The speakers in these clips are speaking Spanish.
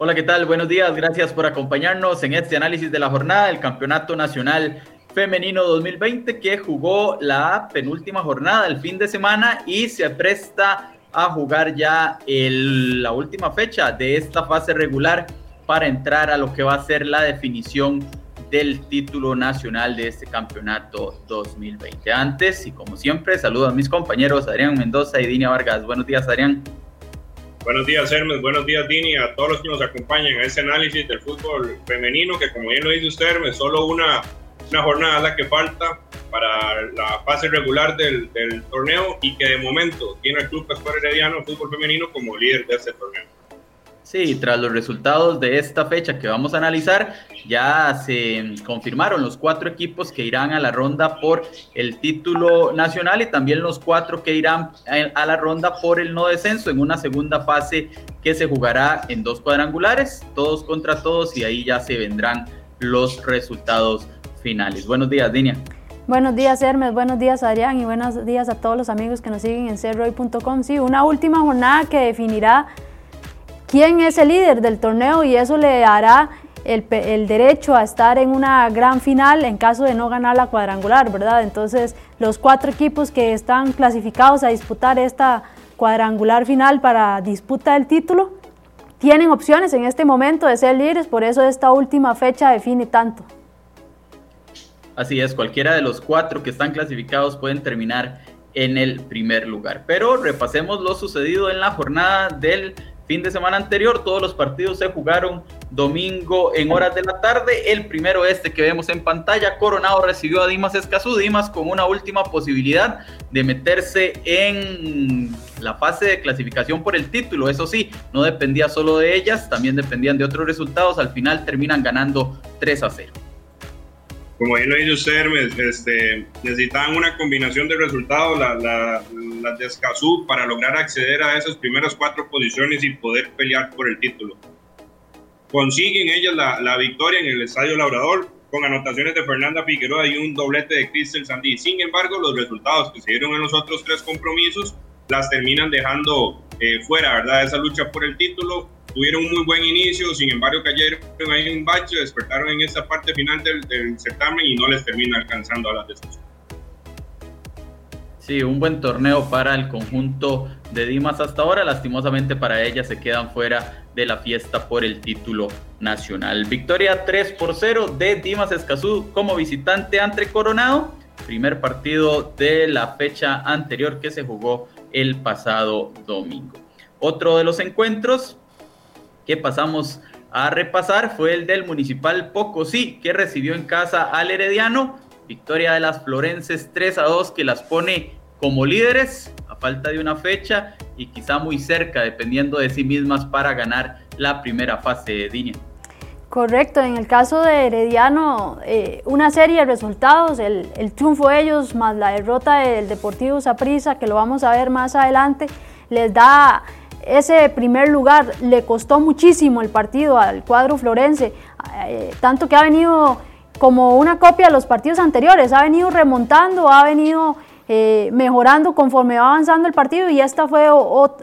Hola, ¿qué tal? Buenos días. Gracias por acompañarnos en este análisis de la jornada del Campeonato Nacional Femenino 2020 que jugó la penúltima jornada el fin de semana y se presta a jugar ya la última fecha de esta fase regular para entrar a lo que va a ser la definición del título nacional de este campeonato 2020. Antes, y como siempre, saludo a mis compañeros Adrián Mendoza y Dinia Vargas. Buenos días, Adrián. Buenos días, Hermes. Buenos días, Dini, a todos los que nos acompañan a este análisis del fútbol femenino, que como bien lo dice usted, Hermes, solo una, una jornada la que falta para la fase regular del, torneo y que de momento tiene el Club Pascual Herediano Fútbol Femenino como líder de este torneo. Sí, tras los resultados de esta fecha que vamos a analizar, ya se confirmaron los cuatro equipos que irán a la ronda por el título nacional y también los cuatro que irán a la ronda por el no descenso en una segunda fase que se jugará en dos cuadrangulares, todos contra todos y ahí ya se vendrán los resultados finales. Buenos días, Dinia. Buenos días, Hermes. Buenos días, Adrián. Y buenos días a todos los amigos que nos siguen en cerroy.com. Sí, una última jornada que definirá quién es el líder del torneo y eso le dará el, derecho a estar en una gran final en caso de no ganar la cuadrangular, ¿verdad? Entonces, los cuatro equipos que están clasificados a disputar esta cuadrangular final para disputa del título tienen opciones en este momento de ser líderes, por eso esta última fecha define tanto. Así es, cualquiera de los cuatro que están clasificados pueden terminar en el primer lugar. Pero repasemos lo sucedido en la jornada del fin de semana anterior. Todos los partidos se jugaron domingo en horas de la tarde. El primero este que vemos en pantalla, Coronado recibió a Dimas Escazú. Dimas con una última posibilidad de meterse en la fase de clasificación por el título. Eso sí, no dependía solo de ellas, también dependían de otros resultados. Al final terminan ganando 3 a 0 como bien lo dice usted, este, necesitaban una combinación de resultados, las la, la de Escazú, para lograr acceder a esas primeras cuatro posiciones y poder pelear por el título. Consiguen ellas la, la victoria en el Estadio Labrador con anotaciones de Fernanda Figueroa y un doblete de Cristel Sandí. Sin embargo, los resultados que se dieron en los otros tres compromisos las terminan dejando eh, fuera, ¿verdad? Esa lucha por el título tuvieron un muy buen inicio, sin embargo cayeron ahí un bache, despertaron en esta parte final del, certamen y no les termina alcanzando a las descenso. Sí, un buen torneo para el conjunto de Dimas hasta ahora. Lastimosamente para ellas se quedan fuera de la fiesta por el título nacional. Victoria 3 por 0 de Dimas Escazú como visitante ante Coronado. Primer partido de la fecha anterior que se jugó el pasado domingo. Otro de los encuentros que pasamos a repasar fue el del Municipal Pocosí, que recibió en casa al Herediano. Victoria de las Florenses 3 a 2 que las pone como líderes a falta de una fecha y quizá muy cerca, dependiendo de sí mismas, para ganar la primera fase de Dinia. Correcto, en el caso de Herediano, eh, una serie de resultados, el, el, triunfo de ellos más la derrota del Deportivo Saprissa, que lo vamos a ver más adelante, les da ese primer lugar le costó muchísimo el partido al cuadro florense, eh, tanto que ha venido como una copia de los partidos anteriores, ha venido remontando, ha venido eh, mejorando conforme va avanzando el partido y esta fue,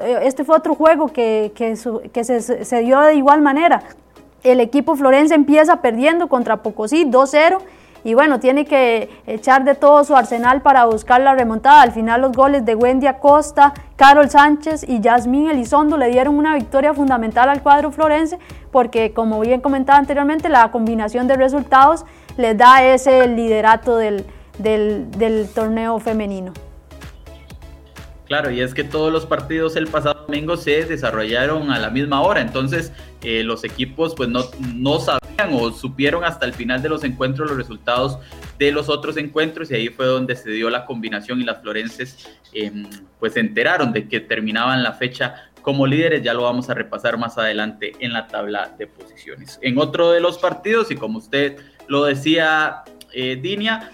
eh, este fue otro juego que, que, se, se, dio de igual manera. El equipo florense empieza perdiendo contra Pocosí 2-0 y bueno, tiene que echar de todo su arsenal para buscar la remontada. Al final los goles de Wendy Acosta, Carol Sánchez y Yasmín Elizondo le dieron una victoria fundamental al cuadro florense porque como bien comentaba anteriormente, la combinación de resultados les da ese liderato del, del torneo femenino. Claro, y es que todos los partidos el pasado domingo se desarrollaron a la misma hora, entonces eh, los equipos pues no, no sabían o supieron hasta el final de los encuentros los resultados de los otros encuentros y ahí fue donde se dio la combinación y las florenses em, pues se enteraron de que terminaban la fecha como líderes, ya lo vamos a repasar más adelante en la tabla de posiciones. En otro de los partidos, y como usted lo decía, eh, Dinia,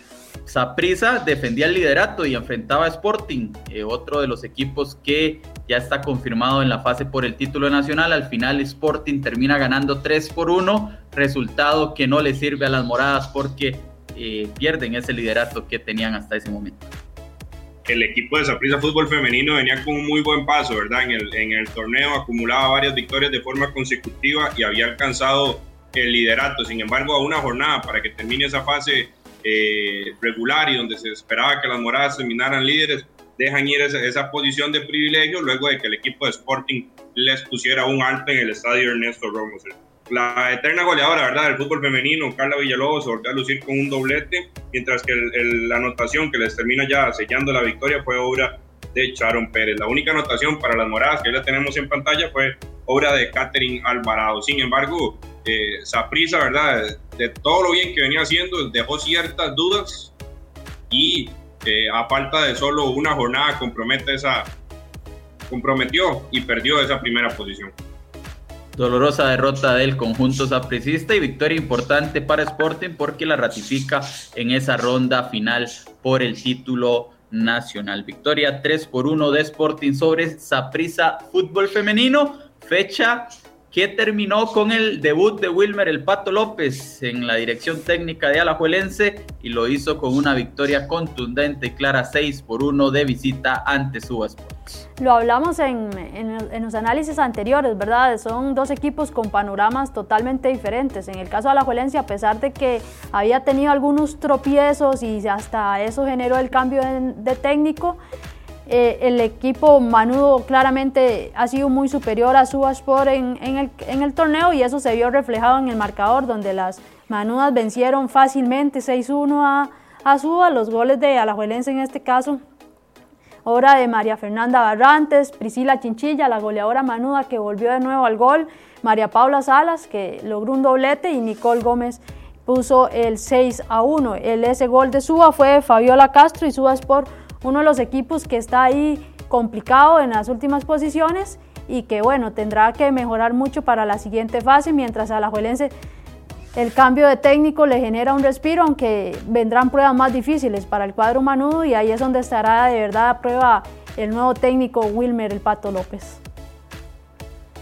Saprisa defendía el liderato y enfrentaba a Sporting, eh, otro de los equipos que ya está confirmado en la fase por el título nacional. Al final Sporting termina ganando 3 por 1, resultado que no le sirve a las moradas porque eh, pierden ese liderato que tenían hasta ese momento. el equipo de Saprissa Fútbol Femenino venía con un muy buen paso, ¿verdad? En el torneo acumulaba varias victorias de forma consecutiva y había alcanzado el liderato. Sin embargo, a una jornada para que termine esa fase eh, regular y donde se esperaba que las moradas terminaran líderes, dejan ir esa, esa, posición de privilegio luego de que el equipo de Sporting les pusiera un alto en el estadio Ernesto Ramos. La eterna goleadora, ¿verdad? Del fútbol femenino, Carla Villalobos, se volvió a lucir con un doblete, mientras que la anotación que les termina ya sellando la victoria fue obra de Sharon Pérez. La única anotación para las moradas que ya tenemos en pantalla fue obra de Catherine Alvarado. Sin embargo, Saprisa, ¿verdad? De todo lo bien que venía haciendo, dejó ciertas dudas y eh, a falta de solo una jornada compromete esa, comprometió y perdió esa primera posición. Dolorosa derrota del conjunto sapricista y victoria importante para Sporting porque la ratifica en esa ronda final por el título nacional. Victoria 3 por 1 de Sporting sobre Saprissa Fútbol Femenino, fecha que terminó con el debut de Wilmer El Pato López en la dirección técnica de Alajuelense y lo hizo con una victoria contundente y clara 6 por 1 de visita ante Suba Sports. Lo hablamos en, en, los análisis anteriores, ¿verdad? Son dos equipos con panoramas totalmente diferentes. En el caso de Alajuelense, a pesar de que había tenido algunos tropiezos y hasta eso generó el cambio de técnico, eh, el equipo Manudo claramente ha sido muy superior a Subaspor en, en, el, torneo y eso se vio reflejado en el marcador donde las Manudas vencieron fácilmente 6-1 a, a Suba, los goles de Alajuelense en este caso obra de María Fernanda Barrantes, Priscila Chinchilla, la goleadora manuda que volvió de nuevo al gol, María Paula Salas que logró un doblete y Nicole Gómez puso el 6 a 1. El ese gol de Suba fue Fabiola Castro y Suba Sport uno de los equipos que está ahí complicado en las últimas posiciones y que bueno, tendrá que mejorar mucho para la siguiente fase, mientras a la el cambio de técnico le genera un respiro, aunque vendrán pruebas más difíciles para el cuadro manudo y ahí es donde estará de verdad a prueba el nuevo técnico Wilmer El Pato López.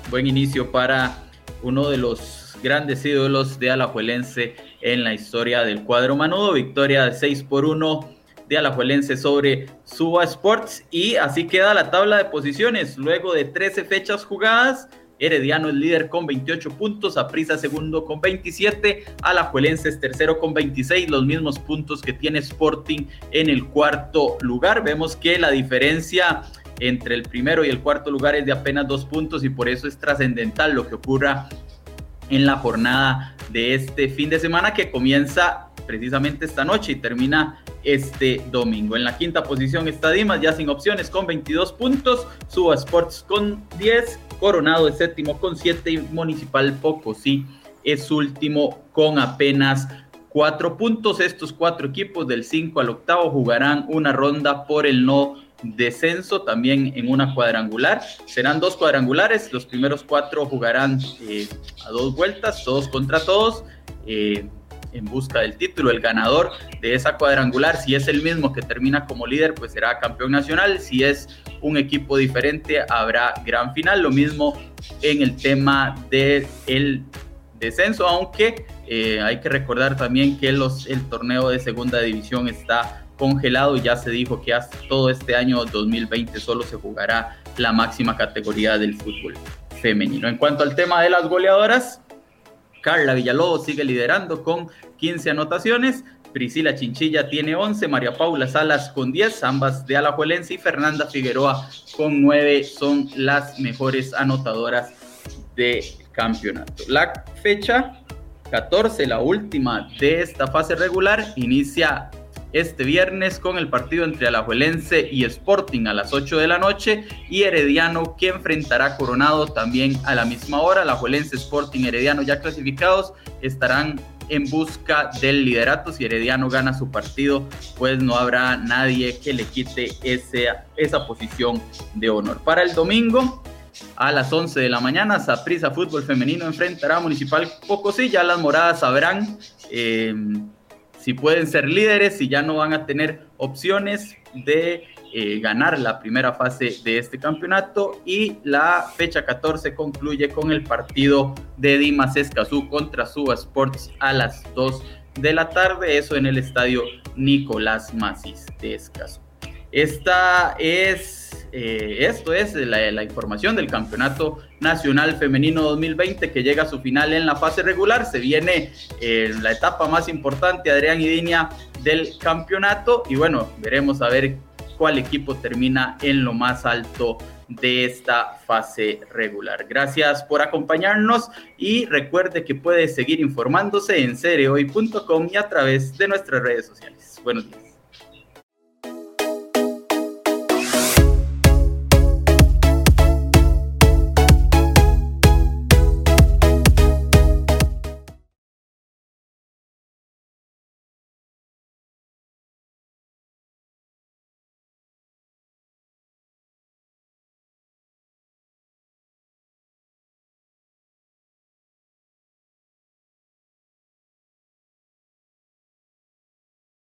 Buen inicio para uno de los grandes ídolos de Alajuelense en la historia del cuadro manudo, victoria de 6 por 1 de Alajuelense sobre Suba Sports. Y así queda la tabla de posiciones. Luego de 13 fechas jugadas, Herediano es líder con 28 puntos, Aprisa segundo con 27, Alajuelense es tercero con 26, los mismos puntos que tiene Sporting en el cuarto lugar. Vemos que la diferencia entre el primero y el cuarto lugar es de apenas dos puntos y por eso es trascendental lo que ocurra en la jornada de este fin de semana que comienza precisamente esta noche y termina este domingo. En la quinta posición está Dimas, ya sin opciones, con 22 puntos. Suba Sports con 10. Coronado es séptimo con 7. Y Municipal Pocosí es último con apenas 4 puntos. Estos cuatro equipos del 5 al octavo jugarán una ronda por el no descenso también en una cuadrangular. Serán dos cuadrangulares, los primeros cuatro jugarán eh, a dos vueltas, todos contra todos. Eh, en busca del título. El ganador de esa cuadrangular, si es el mismo que termina como líder, pues será campeón nacional. Si es un equipo diferente, habrá gran final. Lo mismo en el tema del el descenso, aunque eh, hay que recordar también que los, el torneo de segunda división está congelado y ya se dijo que hasta todo este año 2020 solo se jugará la máxima categoría del fútbol femenino. En cuanto al tema de las goleadoras, Carla Villalobos sigue liderando con 15 anotaciones. Priscila Chinchilla tiene 11, María Paula Salas con 10, ambas de Alajuelense y Fernanda Figueroa con 9 son las mejores anotadoras de campeonato. La fecha 14, la última de esta fase regular, inicia este viernes con el partido entre Alajuelense y Sporting a las 8 de la noche y Herediano que enfrentará Coronado también a la misma hora. Alajuelense, Sporting, Herediano ya clasificados estarán en busca del liderato. Si Herediano gana su partido, pues no habrá nadie que le quite esa posición de honor. Para el domingo, a las 11 de la mañana, Saprisa Fútbol Femenino enfrentará a Municipal Pocosí. Ya las moradas sabrán eh, si pueden ser líderes, si ya no van a tener opciones de eh, ganar la primera fase de este campeonato y la fecha 14 concluye con el partido de Dimas Escazú contra Suba Sports a las 2 de la tarde, eso en el estadio Nicolás Macis de Escazú. Esta es, eh, esto es la, información del Campeonato Nacional Femenino 2020 que llega a su final en la fase regular. Se viene eh, la etapa más importante, Adrián y Dinia, del campeonato. Y bueno, veremos a ver cuál equipo termina en lo más alto de esta fase regular. Gracias por acompañarnos y recuerde que puede seguir informándose en cereoy.com y a través de nuestras redes sociales. Buenos días.